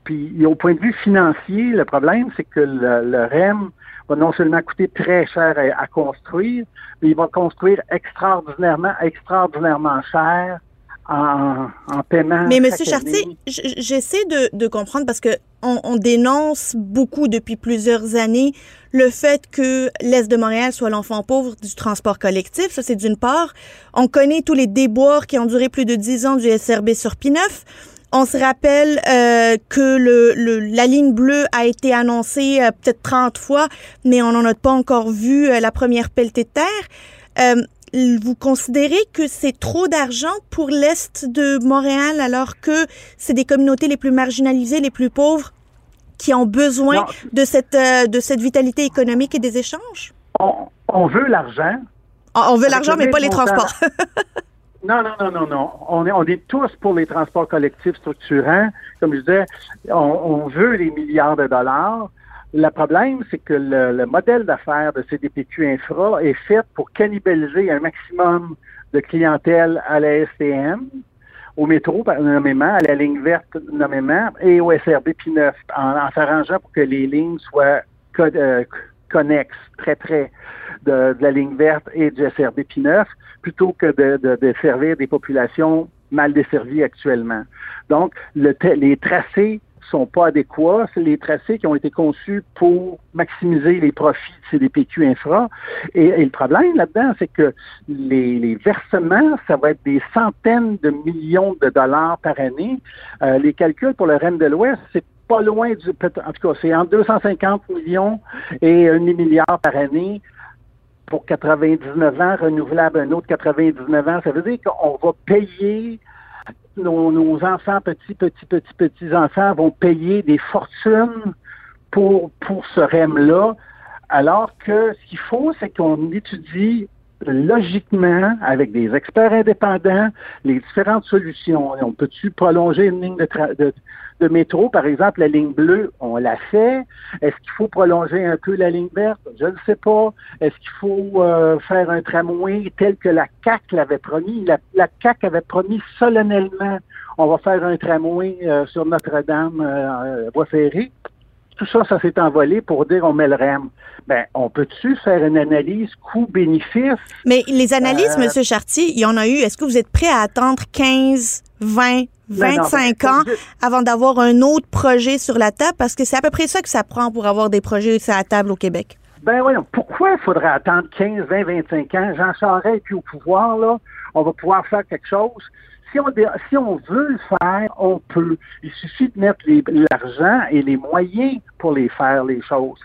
Puis, au point de vue financier, le problème, c'est que le REM va non seulement coûter très cher à, construire, mais il va construire extraordinairement, extraordinairement cher en, paiement.
Mais Monsieur Chartier, j'essaie de, comprendre parce que on, dénonce beaucoup depuis plusieurs années le fait que l'Est de Montréal soit l'enfant pauvre du transport collectif. Ça, c'est d'une part. On connaît tous les déboires qui ont duré plus de dix ans du SRB sur P9. On se rappelle euh, que le, la ligne bleue a été annoncée euh, peut-être 30 fois, mais on n'en a pas encore vu euh, la première pelletée de terre. vous considérez que c'est trop d'argent pour l'Est de Montréal alors que c'est des communautés les plus marginalisées, les plus pauvres qui ont besoin de cette, de cette vitalité économique et des échanges?
On, veut l'argent.
On veut l'argent, mais pas les transports.
Non, non, non, non, non. On est, on est tous pour les transports collectifs structurants. Comme je disais, on, veut les milliards de dollars. Le problème, c'est que le, modèle d'affaires de CDPQ Infra est fait pour cannibaliser un maximum de clientèle à la STM, au métro nommément, à la ligne verte nommément, et au SRB P9, en, s'arrangeant pour que les lignes soient euh, connexes, très près de, de, la ligne verte et du SRB P9 plutôt que de, de, servir des populations mal desservies actuellement. Donc, le, les tracés sont pas adéquats. C'est les tracés qui ont été conçus pour maximiser les profits de CDPQ Infra. Et, le problème là-dedans, c'est que les, versements, ça va être des centaines de millions de dollars par année. Euh, les calculs pour le Rennes de l'Ouest, c'est pas loin du... En tout cas, c'est entre 250 millions et un milliard par année pour 99 ans, renouvelable un autre 99 ans. Ça veut dire qu'on va payer nos, enfants, petits, petits, petits, petits enfants vont payer des fortunes pour, pour ce REM-là, alors que ce qu'il faut, c'est qu'on étudie logiquement, avec des experts indépendants, les différentes solutions. On peut-tu prolonger une ligne de, métro, par exemple, la ligne bleue, on l'a fait. Est-ce qu'il faut prolonger un peu la ligne verte? Je ne sais pas. Est-ce qu'il faut euh, faire un tramway tel que la CAC l'avait promis? La, la CAC avait promis solennellement, on va faire un tramway euh, sur Notre-Dame, euh, voie ferrée. Tout ça, ça s'est envolé pour dire on met le REM. Ben, on peut-tu faire une analyse coût-bénéfice?
Mais les analyses, M. Chartier, il y en a eu. Est-ce que vous êtes prêt à attendre 15, 20, 25 ans avant d'avoir un autre projet sur la table? Parce que c'est à peu près ça que ça prend pour avoir des projets sur la table au Québec.
Ben oui, pourquoi il faudrait attendre 15, 20, 25 ans? Jean Charest puis au pouvoir, là, on va pouvoir faire quelque chose. Si on, si on veut le faire, on peut. Il suffit de mettre l'argent et les moyens pour les faire, les choses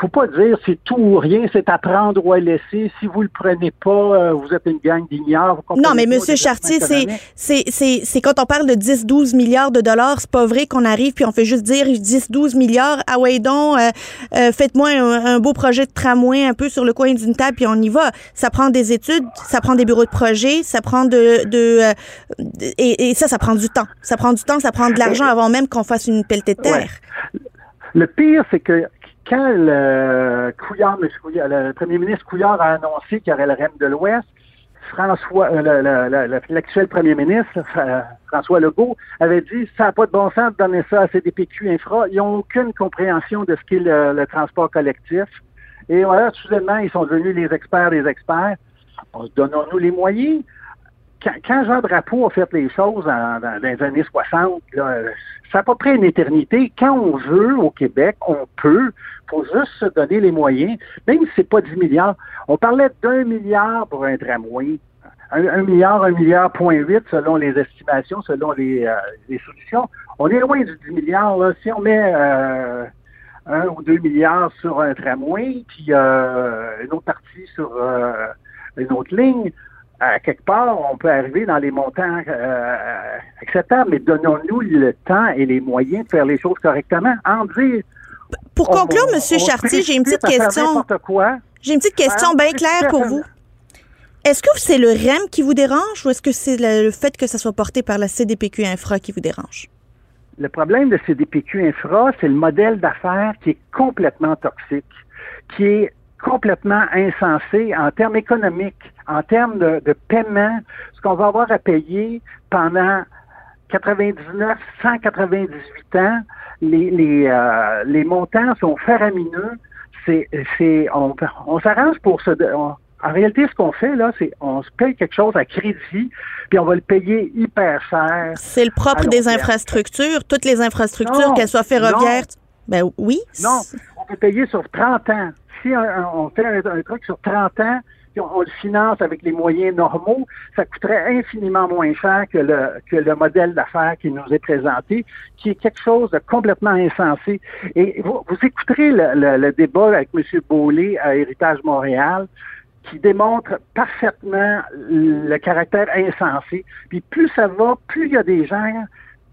faut pas dire c'est tout ou rien, c'est à prendre ou à laisser. Si vous le prenez pas, euh, vous êtes une gang d'ignares.
Non, mais Monsieur Chartier, c'est c'est c'est quand on parle de 10-12 milliards de dollars, c'est pas vrai qu'on arrive puis on fait juste dire 10-12 milliards. Ah ouais donc, euh, euh, faites-moi un, beau projet de tramway un peu sur le coin d'une table puis on y va. Ça prend des études, ça prend des bureaux de projet, ça prend de, de et, ça, ça prend du temps. Ça prend du temps, ça prend de l'argent avant même qu'on fasse une pelletée de terre.
Le pire, c'est que quand le, Couillard, le premier ministre Couillard a annoncé qu'il y aurait le REM de l'Ouest, François, euh, l'actuel premier ministre, euh, François Legault, avait dit ça n'a pas de bon sens de donner ça à CDPQ Infra. Ils n'ont aucune compréhension de ce qu'est le, transport collectif. Et voilà, soudainement, ils sont devenus les experts des experts. Donnons-nous les moyens. Quand, Jean Drapeau a fait les choses dans, les années 60, ça n'a pas pris une éternité. Quand on veut au Québec, on peut. Il faut juste se donner les moyens, même si c'est pas 10 milliards. On parlait d'un milliard pour un tramway. Un, milliard, un milliard, point huit, selon les estimations, selon les, euh, les, solutions. On est loin du 10 milliards. Là. Si on met euh, un ou deux milliards sur un tramway, puis euh, une autre partie sur une autre ligne, à quelque part, on peut arriver dans les montants acceptables, mais donnons-nous le temps et les moyens de faire les choses correctement. En dire
pour conclure, M. Chartier, j'ai une petite question. J'ai une petite question bien claire pour vous. Est-ce que c'est le REM qui vous dérange ou est-ce que c'est le, fait que ça soit porté par la CDPQ Infra qui vous dérange?
Le problème de CDPQ Infra, c'est le modèle d'affaires qui est complètement toxique, qui est complètement insensé en termes économiques, en termes de, de paiement, ce qu'on va avoir à payer pendant 99, 198 ans, les, les, euh, les montants sont faramineux. C'est, c'est, on, on s'arrange pour se, en réalité, ce qu'on fait, là, c'est on se paye quelque chose à crédit, puis on va le payer hyper cher.
C'est le propre des infrastructures. Toutes les infrastructures, qu'elles soient ferroviaires. Ben oui.
Non, on peut payer sur 30 ans. Si on, fait un, truc sur 30 ans, on, le finance avec les moyens normaux, ça coûterait infiniment moins cher que le, que le modèle d'affaires qui nous est présenté, qui est quelque chose de complètement insensé. Et vous, écouterez le, débat avec M. Beaulé à Héritage Montréal, qui démontre parfaitement le caractère insensé. Puis plus ça va, plus il y a des gens,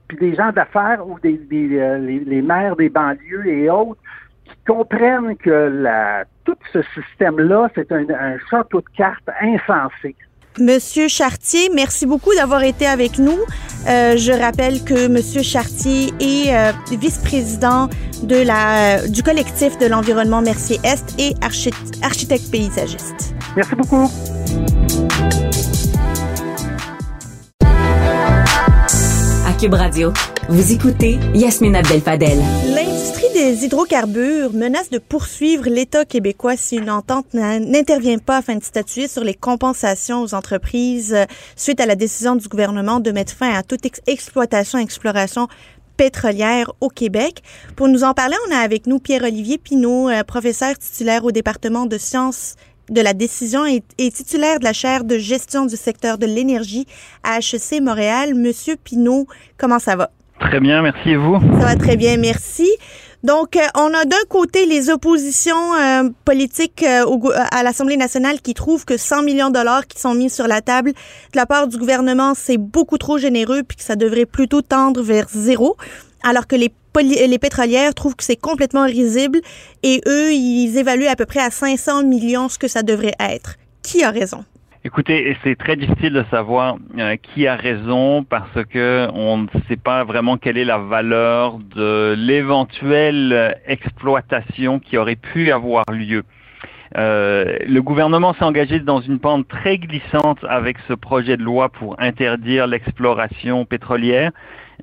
puis des gens d'affaires ou des, euh, les maires des banlieues et autres qui comprennent que la, tout ce système-là, c'est un, château de cartes insensé.
Monsieur Chartier, merci beaucoup d'avoir été avec nous. Euh, je rappelle que Monsieur Chartier est euh, vice-président de la du collectif de l'environnement Mercier Est et architecte paysagiste.
Merci beaucoup.
À Cube Radio, vous écoutez Yasmine Abdel-Fadel
les hydrocarbures menacent de poursuivre l'État québécois si une entente n'intervient pas afin de statuer sur les compensations aux entreprises euh, suite à la décision du gouvernement de mettre fin à toute exploitation exploration pétrolière au Québec. Pour nous en parler, on a avec nous Pierre-Olivier Pinault, euh, professeur titulaire au département de sciences de la décision et, titulaire de la chaire de gestion du secteur de l'énergie à HEC Montréal. Monsieur Pinault, comment ça va?
Très bien, merci et vous?
Ça va très bien, merci. Donc, euh, on a d'un côté les oppositions euh, politiques euh, à l'Assemblée nationale qui trouvent que 100 millions de dollars qui sont mis sur la table de la part du gouvernement, c'est beaucoup trop généreux puis que ça devrait plutôt tendre vers zéro, alors que les, les pétrolières trouvent que c'est complètement risible et eux, ils évaluent à peu près à 500 millions ce que ça devrait être. Qui a raison?
Écoutez, c'est très difficile de savoir euh, qui a raison parce que on ne sait pas vraiment quelle est la valeur de l'éventuelle exploitation qui aurait pu avoir lieu. Euh, le gouvernement s'est engagé dans une pente très glissante avec ce projet de loi pour interdire l'exploration pétrolière.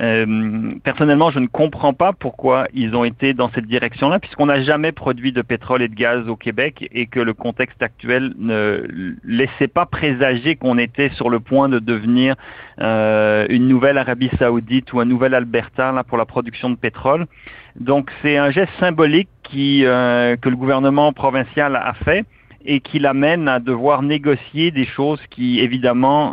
Euh, personnellement, je ne comprends pas pourquoi ils ont été dans cette direction-là, puisqu'on n'a jamais produit de pétrole et de gaz au Québec et que le contexte actuel ne laissait pas présager qu'on était sur le point de devenir euh, une nouvelle Arabie saoudite ou un nouvel Alberta là, pour la production de pétrole. Donc c'est un geste symbolique euh, que le gouvernement provincial a fait et qui l'amène à devoir négocier des choses qui évidemment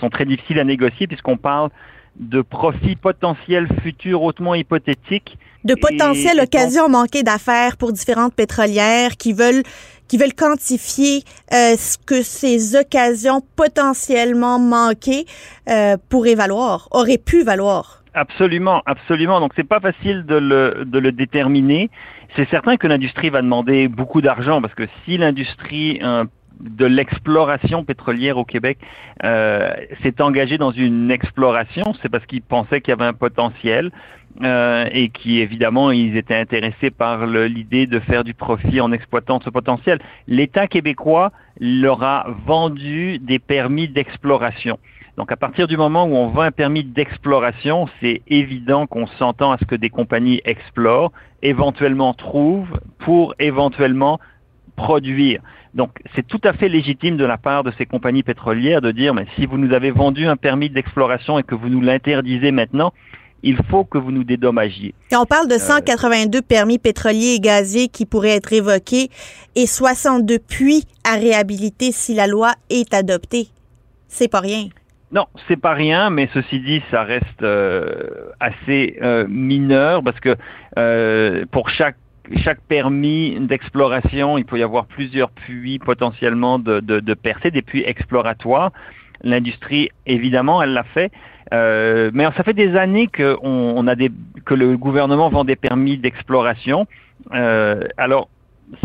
sont très difficiles à négocier puisqu'on parle de profits potentiels futurs hautement hypothétiques.
De potentielles occasions manquées d'affaires pour différentes pétrolières qui veulent qui veulent quantifier euh, ce que ces occasions potentiellement manquées euh, pourraient valoir, auraient pu valoir.
Absolument, absolument. Donc c'est pas facile de le, de le déterminer. C'est certain que l'industrie va demander beaucoup d'argent parce que si l'industrie euh, de l'exploration pétrolière au Québec euh, s'est engagé dans une exploration, c'est parce qu'il pensait qu'il y avait un potentiel. euh, et qui évidemment ils étaient intéressés par l'idée de faire du profit en exploitant ce potentiel. L'État québécois leur a vendu des permis d'exploration. Donc à partir du moment où on vend un permis d'exploration, c'est évident qu'on s'entend à ce que des compagnies explorent, éventuellement trouvent pour éventuellement produire. Donc, c'est tout à fait légitime de la part de ces compagnies pétrolières de dire, mais si vous nous avez vendu un permis d'exploration et que vous nous l'interdisez maintenant, il faut que vous nous dédommagiez.
On parle de 182 euh, permis pétroliers et gaziers qui pourraient être évoqués et 62 puits à réhabiliter si la loi est adoptée. C'est pas rien.
Non, c'est pas rien, mais ceci dit, ça reste euh, assez euh, mineur parce que pour chaque chaque permis d'exploration, il peut y avoir plusieurs puits potentiellement de, de, percées, des puits exploratoires. L'industrie, évidemment, elle l'a fait. Euh, mais ça fait des années que, on, a des, que le gouvernement vend des permis d'exploration. Euh, alors,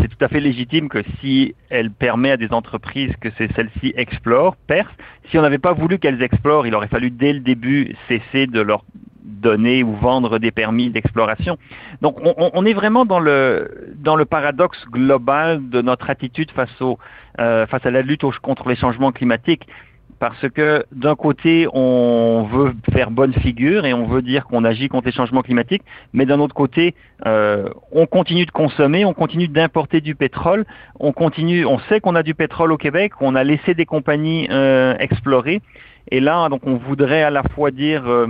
c'est tout à fait légitime que si elle permet à des entreprises que celles-ci explorent, percent, si on n'avait pas voulu qu'elles explorent, il aurait fallu dès le début cesser de leur donner ou vendre des permis d'exploration. Donc on, est vraiment dans le dans le paradoxe global de notre attitude face au euh, face à la lutte contre les changements climatiques parce que d'un côté, on veut faire bonne figure et on veut dire qu'on agit contre les changements climatiques, mais d'un autre côté, euh, on continue de consommer, on continue d'importer du pétrole, on continue, on sait qu'on a du pétrole au Québec, on a laissé des compagnies euh, explorer, et là, donc, on voudrait à la fois dire euh,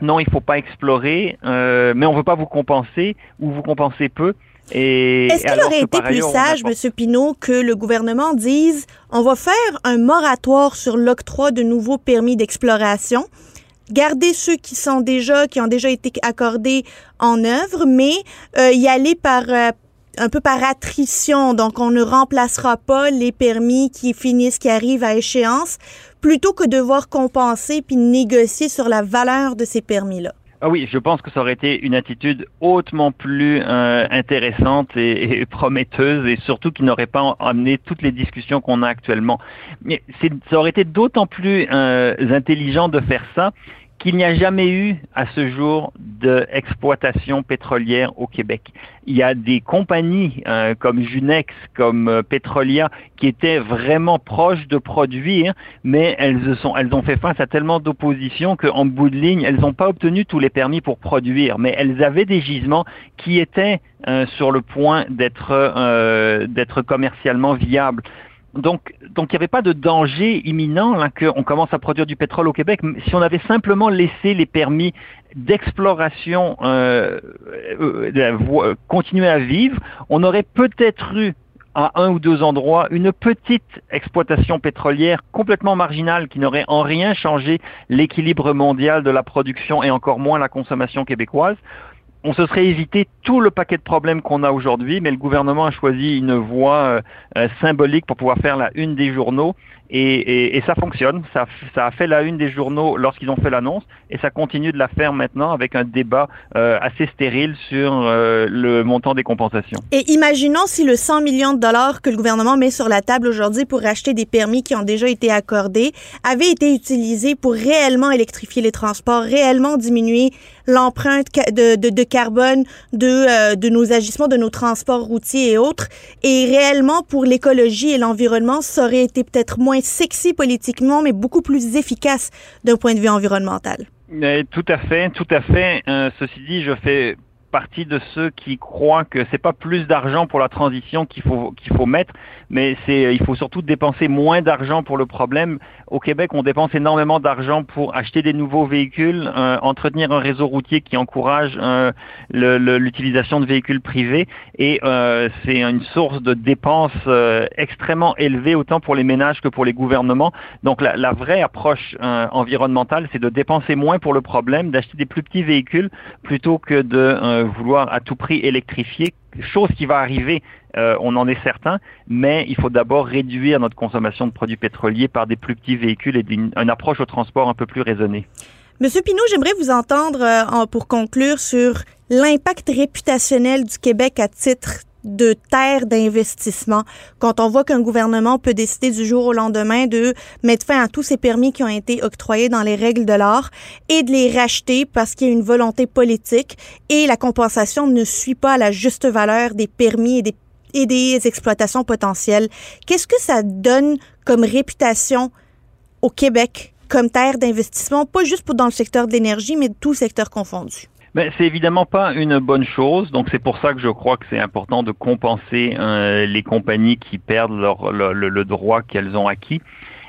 non, il faut pas explorer, euh, mais on veut pas vous compenser ou vous compenser peu.
Est-ce qu'il aurait été plus sage, M. Pinault, que le gouvernement dise on va faire un moratoire sur l'octroi de nouveaux permis d'exploration, garder ceux qui sont déjà, qui ont déjà été accordés en œuvre, mais euh, y aller par euh, un peu par attrition. Donc, on ne remplacera pas les permis qui finissent, qui arrivent à échéance, plutôt que de devoir compenser puis négocier sur la valeur de ces permis-là.
Ah oui, je pense que ça aurait été une attitude hautement plus euh, intéressante et, prometteuse et surtout qui n'aurait pas amené toutes les discussions qu'on a actuellement. Mais ça aurait été d'autant plus euh, intelligent de faire ça qu'il n'y a jamais eu à ce jour d'exploitation pétrolière au Québec. Il y a des compagnies euh, comme Junex, comme euh, Petrolia, qui étaient vraiment proches de produire, mais elles, ont fait face à tellement d'opposition qu'en bout de ligne, elles n'ont pas obtenu tous les permis pour produire, mais elles avaient des gisements qui étaient euh, sur le point d'être d'être commercialement viables donc, donc il n'y avait pas de danger imminent là qu'on commence à produire du pétrole au Québec. Si on avait simplement laissé les permis d'exploration euh, euh, euh, continuer à vivre, on aurait peut-être eu à un ou deux endroits une petite exploitation pétrolière complètement marginale qui n'aurait en rien changé l'équilibre mondial de la production et encore moins la consommation québécoise on se serait évité tout le paquet de problèmes qu'on a aujourd'hui, mais le gouvernement a choisi une voie euh, euh, symbolique pour pouvoir faire la une des journaux et, ça fonctionne. Ça, a fait la une des journaux lorsqu'ils ont fait l'annonce et ça continue de la faire maintenant avec un débat euh, assez stérile sur le montant des compensations.
Et imaginons si le 100 millions de dollars que le gouvernement met sur la table aujourd'hui pour acheter des permis qui ont déjà été accordés avait été utilisé pour réellement électrifier les transports, réellement diminuer l'empreinte de, de, de, carbone de, euh, de nos agissements, de nos transports routiers et autres. Et réellement, pour l'écologie et l'environnement, ça aurait été peut-être moins sexy politiquement, mais beaucoup plus efficace d'un point de vue environnemental.
Tout à fait, tout à fait. Euh, ceci dit, je fais partie de ceux qui croient que c'est pas plus d'argent pour la transition qu'il faut qu'il faut mettre, mais c'est il faut surtout dépenser moins d'argent pour le problème. Au Québec, on dépense énormément d'argent pour acheter des nouveaux véhicules, euh, entretenir un réseau routier qui encourage euh, l'utilisation de véhicules privés, et euh, c'est une source de dépenses euh, extrêmement élevée autant pour les ménages que pour les gouvernements. Donc la, vraie approche euh, environnementale, c'est de dépenser moins pour le problème, d'acheter des plus petits véhicules plutôt que de vouloir à tout prix électrifier chose qui va arriver, euh, on en est certain, mais il faut d'abord réduire notre consommation de produits pétroliers par des plus petits véhicules et une, approche au transport un peu plus raisonnée.
Monsieur Pinault, j'aimerais vous entendre euh, pour conclure sur l'impact réputationnel du Québec à titre de terres d'investissement. Quand on voit qu'un gouvernement peut décider du jour au lendemain de mettre fin à tous ces permis qui ont été octroyés dans les règles de l'art et de les racheter parce qu'il y a une volonté politique et la compensation ne suit pas la juste valeur des permis et des, et des exploitations potentielles. Qu'est-ce que ça donne comme réputation au Québec comme terre d'investissement, pas juste pour dans le secteur de l'énergie, mais tout secteur confondu?
Mais c'est évidemment pas une bonne chose, donc c'est pour ça que je crois que c'est important de compenser euh, les compagnies qui perdent le, droit qu'elles ont acquis.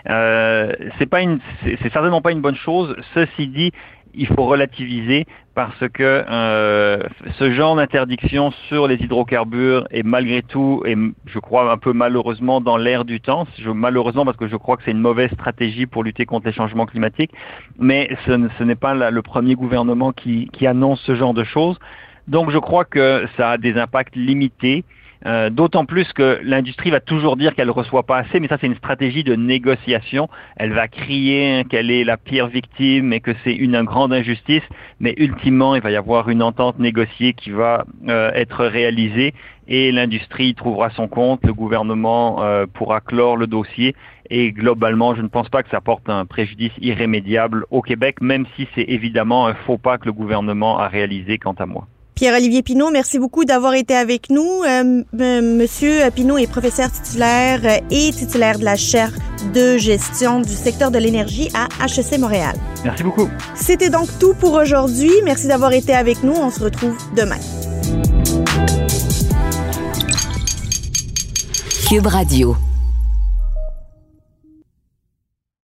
Euh, c'est pas une, c'est certainement pas une bonne chose. Ceci dit, il faut relativiser parce que euh, ce genre d'interdiction sur les hydrocarbures est malgré tout, et je crois un peu malheureusement dans l'air du temps, malheureusement parce que je crois que c'est une mauvaise stratégie pour lutter contre les changements climatiques, mais ce, n'est pas le premier gouvernement qui annonce ce genre de choses. Donc je crois que ça a des impacts limités. Euh, d'autant plus que l'industrie va toujours dire qu'elle ne reçoit pas assez, mais ça c'est une stratégie de négociation. Elle va crier qu'elle est la pire victime et que c'est une grande injustice, mais ultimement il va y avoir une entente négociée qui va euh, être réalisée et l'industrie trouvera son compte, le gouvernement euh, pourra clore le dossier et globalement je ne pense pas que ça porte un préjudice irrémédiable au Québec, même si c'est évidemment un faux pas que le gouvernement a réalisé quant à moi.
Pierre-Olivier Pinault, merci beaucoup d'avoir été avec nous. Euh, Monsieur Pinault est professeur titulaire et titulaire de la chaire de gestion du secteur de l'énergie à HEC Montréal.
Merci beaucoup.
C'était donc tout pour aujourd'hui. Merci d'avoir été avec nous. On se retrouve demain.
Cube Radio.